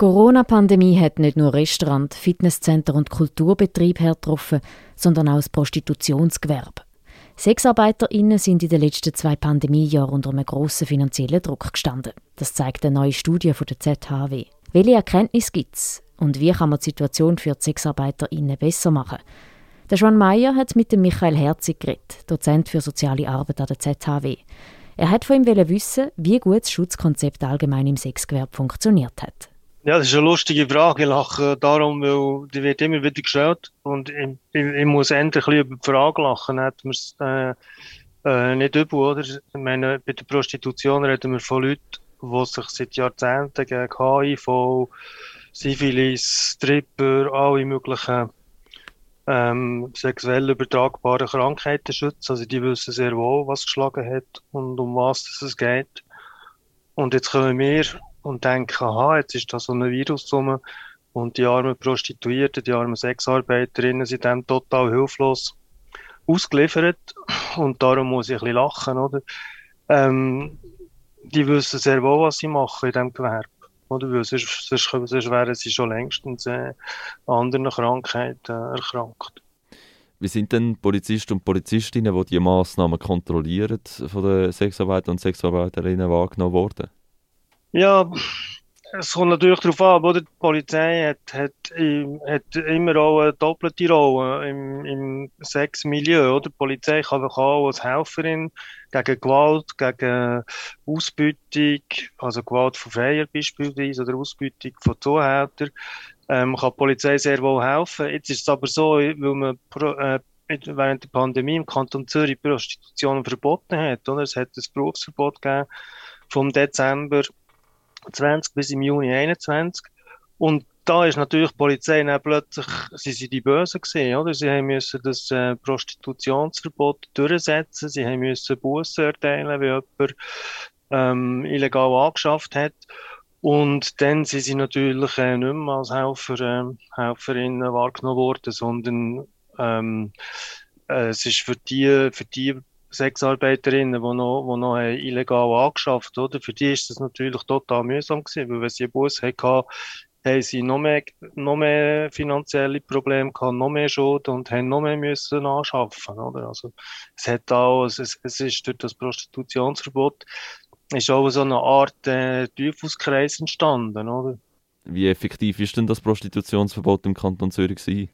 Corona-Pandemie hat nicht nur Restaurant, Fitnesscenter und Kulturbetrieb hergetroffen, sondern auch das Prostitutionsgewerbe. SexarbeiterInnen sind in den letzten zwei Pandemiejahren unter einem grossen finanziellen Druck gestanden. Das zeigt eine neue Studie von der ZHW. Welche Erkenntnisse gibt es und wie kann man die Situation für die SexarbeiterInnen besser machen? Der Joan Meyer hat mit dem Michael Herzig geredet, Dozent für soziale Arbeit an der ZHW. Er hat von ihm wissen, wie gut das Schutzkonzept allgemein im Sexgewerbe funktioniert hat. Ja, das ist eine lustige Frage. Ich lache darum, weil die wird immer wieder gestellt. Und ich, ich, ich muss endlich ein über die Frage lachen. Hat man es äh, äh, nicht übel, oder? Ich meine, bei der Prostitution reden wir von Leuten, die sich seit Jahrzehnten gegen HIV, Syphilis, Stripper, alle möglichen ähm, sexuell übertragbaren Krankheiten schützen. Also die wissen sehr wohl, was geschlagen hat und um was es geht. Und jetzt kommen wir und denken, aha, jetzt ist da so ein Virus rum und die armen Prostituierten, die armen Sexarbeiterinnen sind dem total hilflos ausgeliefert und darum muss ich ein bisschen lachen, oder? Ähm, die wissen sehr wohl, was sie machen in diesem Gewerbe. Oder? Weil sonst, sonst, sonst wären sie schon längstens äh, an anderen Krankheiten äh, erkrankt. Wie sind denn Polizisten und Polizistinnen, die diese Massnahmen kontrollieren, von den Sexarbeitern und Sexarbeiterinnen wahrgenommen worden? Ja, es kommt natürlich darauf an, oder? Die Polizei hat, hat, immer auch eine doppelte Rolle im, im Sexmilieu, oder? Die Polizei kann auch als Helferin gegen Gewalt, gegen Ausbeutung, also Gewalt von Freier beispielsweise, oder Ausbeutung von Zuhältern, ähm, kann die Polizei sehr wohl helfen. Jetzt ist es aber so, weil man äh, während der Pandemie im Kanton Zürich Prostitution verboten hat, oder? Es hat ein Berufsverbot gegeben vom Dezember 20 bis im Juni 21. Und da ist natürlich die Polizei dann plötzlich, sie sind die Bösen gesehen, oder? Sie haben müssen das äh, Prostitutionsverbot durchsetzen, sie haben müssen Bussen erteilen, wie jemand ähm, illegal angeschafft hat. Und dann sind sie natürlich äh, nicht mehr als Helfer, äh, Helferinnen wahrgenommen worden, sondern ähm, äh, es ist für die, für die Sexarbeiterinnen, die noch, die noch illegal angeschafft oder? Für die ist das natürlich total mühsam gewesen, weil wenn sie einen Bus hatten, haben sie noch mehr, noch mehr finanzielle Probleme gehabt, noch mehr Schulden und haben noch mehr müssen anschaffen, oder? Also, es hat auch, es, es ist durch das Prostitutionsverbot, ist auch so eine Art äh, Teufelskreis entstanden, oder? Wie effektiv ist denn das Prostitutionsverbot im Kanton Zürich gewesen?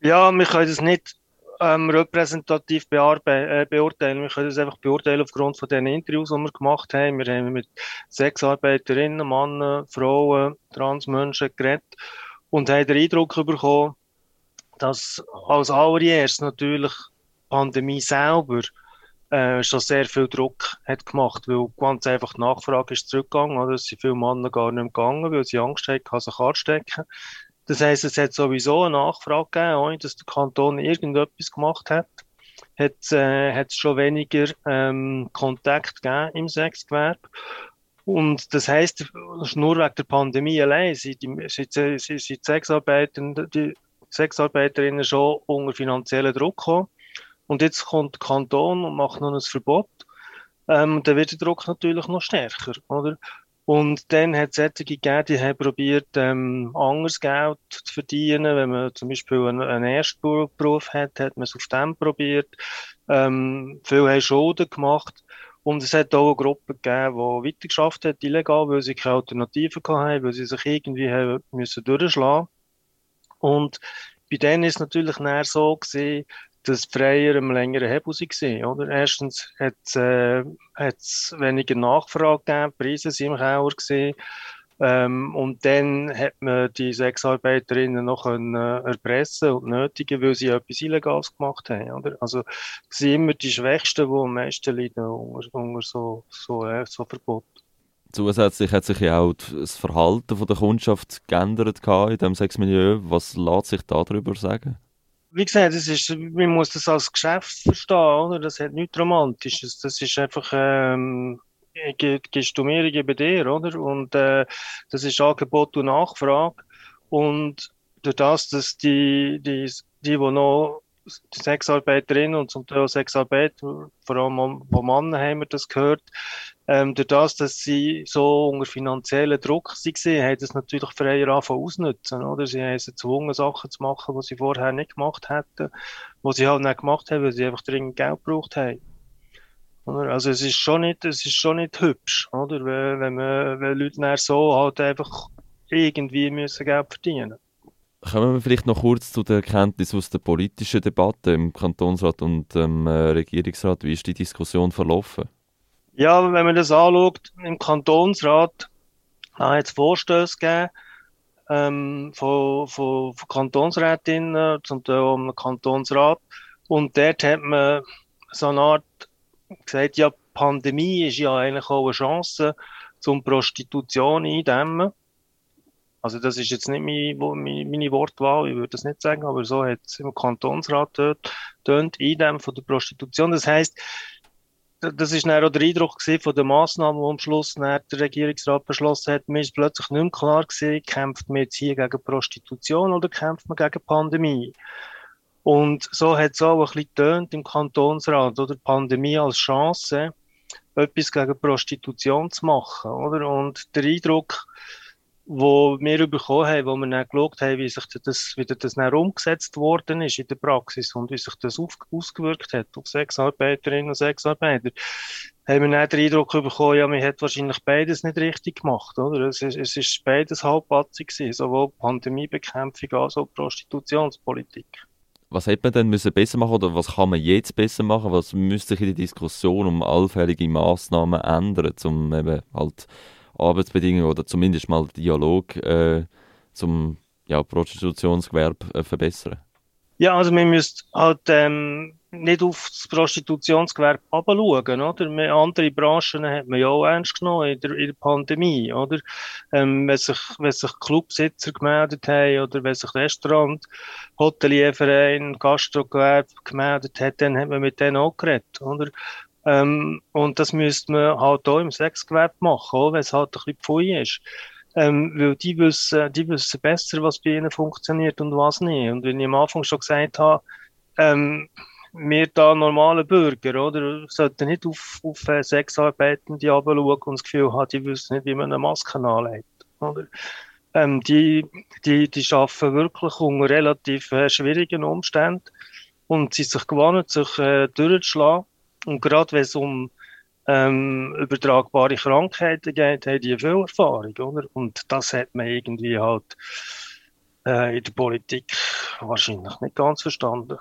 Ja, wir können das nicht ähm, repräsentativ äh, beurteilen. Wir können das einfach beurteilen aufgrund von den Interviews, die wir gemacht haben. Wir haben mit Sexarbeiterinnen, Männern, Frauen, Transmenschen geredet und haben den Eindruck bekommen, dass als allererstes natürlich die Pandemie selber äh, schon sehr viel Druck hat gemacht, weil ganz einfach die Nachfrage ist zurückgegangen, oder? Es sind viele Männer gar nicht mehr gegangen, weil sie Angst hatten, sich anstecken. Das heisst, es hat sowieso eine Nachfrage gegeben, ohne dass der Kanton irgendetwas gemacht hat. Hat äh, es schon weniger ähm, Kontakt gegeben im Sexgewerbe. Und das heisst, nur wegen der Pandemie allein sind die, sind, sind, Sexarbeiter, die Sexarbeiterinnen schon unter finanziellen Druck gekommen. Und jetzt kommt der Kanton und macht noch ein Verbot. Ähm, dann wird der Druck natürlich noch stärker, oder? Und dann hat es solche gegeben, die haben probiert, ähm, anderes Geld zu verdienen. Wenn man zum Beispiel einen, Erstberuf hat, hat man es auf dem probiert. Ähm, viele haben Schulden gemacht. Und es hat auch eine Gruppe gegeben, die weitergeschafft hat, illegal, weil sie keine Alternativen hatten, weil sie sich irgendwie haben müssen durchschlagen. Und bei denen ist es natürlich näher so gewesen, dass Freier einen längeren Hebel waren. Oder? Erstens hat es äh, weniger Nachfrage gegeben, die Preise sind im Keller. Ähm, und dann hat man die Sexarbeiterinnen noch können, äh, erpressen und nötigen, weil sie etwas Illegales gemacht haben. Oder? Also, es sind immer die Schwächsten, die am meisten leiden unter, unter so, so, äh, so Verbot. Zusätzlich hat sich ja auch das Verhalten der Kundschaft geändert in diesem Sexmilieu. Was lässt sich darüber sagen? Wie gesagt, das ist, man muss das als Geschäft verstehen, oder? Das hat nichts Romantisches. Das ist einfach, ähm, gibst du mir, ich gebe dir, oder? Und äh, das ist Angebot und Nachfrage. Und durch das, dass die, die, die, die noch die Sexarbeiterinnen und zum Teil Sexarbeiter, vor allem von Männern haben wir das gehört, Ähm, durch das, dass sie so unter finanziellen Druck waren, haben das natürlich freier angefangen ausnutzen, oder? Sie haben sie gezwungen, Sachen zu machen, die sie vorher nicht gemacht hätten, die sie halt nicht gemacht haben, weil sie einfach dringend Geld gebraucht haben. Oder? Also es ist schon nicht, es ist schon nicht hübsch, oder? Wenn, wenn, man, wenn Leute so halt einfach irgendwie müssen Geld verdienen Kommen wir vielleicht noch kurz zu der Erkenntnis aus der politischen Debatte im Kantonsrat und im äh, Regierungsrat. Wie ist die Diskussion verlaufen? Ja, wenn man das anschaut, im Kantonsrat hat es Vorstöße gegeben ähm, von, von, von Kantonsrätinnen, zum Teil auch Kantonsrat. Und dort hat man so eine Art gesagt, ja, Pandemie ist ja eigentlich auch eine Chance, zum Prostitution eindämmen. Also das ist jetzt nicht meine, meine Wortwahl, ich würde das nicht sagen, aber so hat es im Kantonsrat dort tönt Eindämmen von der Prostitution. Das heißt, das ist dann auch der Eindruck von den Massnahmen, die am Schluss der Regierungsrat beschlossen hat. Mir ist plötzlich nicht mehr klar gewesen, kämpft man jetzt hier gegen Prostitution oder kämpft man gegen Pandemie? Und so hat es auch ein bisschen tönt im Kantonsrat, oder Pandemie als Chance, etwas gegen Prostitution zu machen, oder? Und der Eindruck, wo wir bekommen haben, wo wir dann geschaut haben, wie sich das, wie das dann umgesetzt worden ist in der Praxis und wie sich das auf, ausgewirkt hat auf Sexarbeiterinnen und Sexarbeiter, haben wir dann den Eindruck bekommen, ja, man hat wahrscheinlich beides nicht richtig gemacht, oder? Es ist, es ist beides halbpatzig gewesen, sowohl Pandemiebekämpfung als auch Prostitutionspolitik. Was hätte man denn müssen besser machen oder was kann man jetzt besser machen? Was müsste sich in der Diskussion um allfällige Massnahmen ändern, um eben halt Arbeitsbedingungen oder zumindest mal Dialog äh, zum ja, Prostitutionsgewerbe äh, verbessern? Ja, also man müsste halt ähm, nicht auf das Prostitutionsgewerbe abschauen, oder? Andere Branchen hat man ja auch ernst genommen in der, in der Pandemie, oder? Ähm, wenn sich, wenn sich Clubsitzer gemeldet haben oder wenn sich Restaurant, Hotelierverein, Gastrogewerbe gemeldet hat, dann hat man mit denen auch geredet, oder? Ähm, und das müsste man halt auch im Sexgewerbe machen, auch wenn es halt ein bisschen pfui ist. Ähm, weil die wissen, die wissen besser, was bei ihnen funktioniert und was nicht. Und wenn ich am Anfang schon gesagt habe, ähm, wir da normale Bürger, oder, sollten nicht auf, auf Sexarbeitende schauen und das Gefühl haben, die wissen nicht, wie man eine Maske anlegt, oder? Ähm, die, die, die arbeiten wirklich unter relativ äh, schwierigen Umständen und sie sich gewohnt, sich äh, durchzuschlagen. Und gerade wenn es um ähm, übertragbare Krankheiten geht, haben die viel Erfahrung, oder? Und das hat man irgendwie halt äh, in der Politik wahrscheinlich nicht ganz verstanden.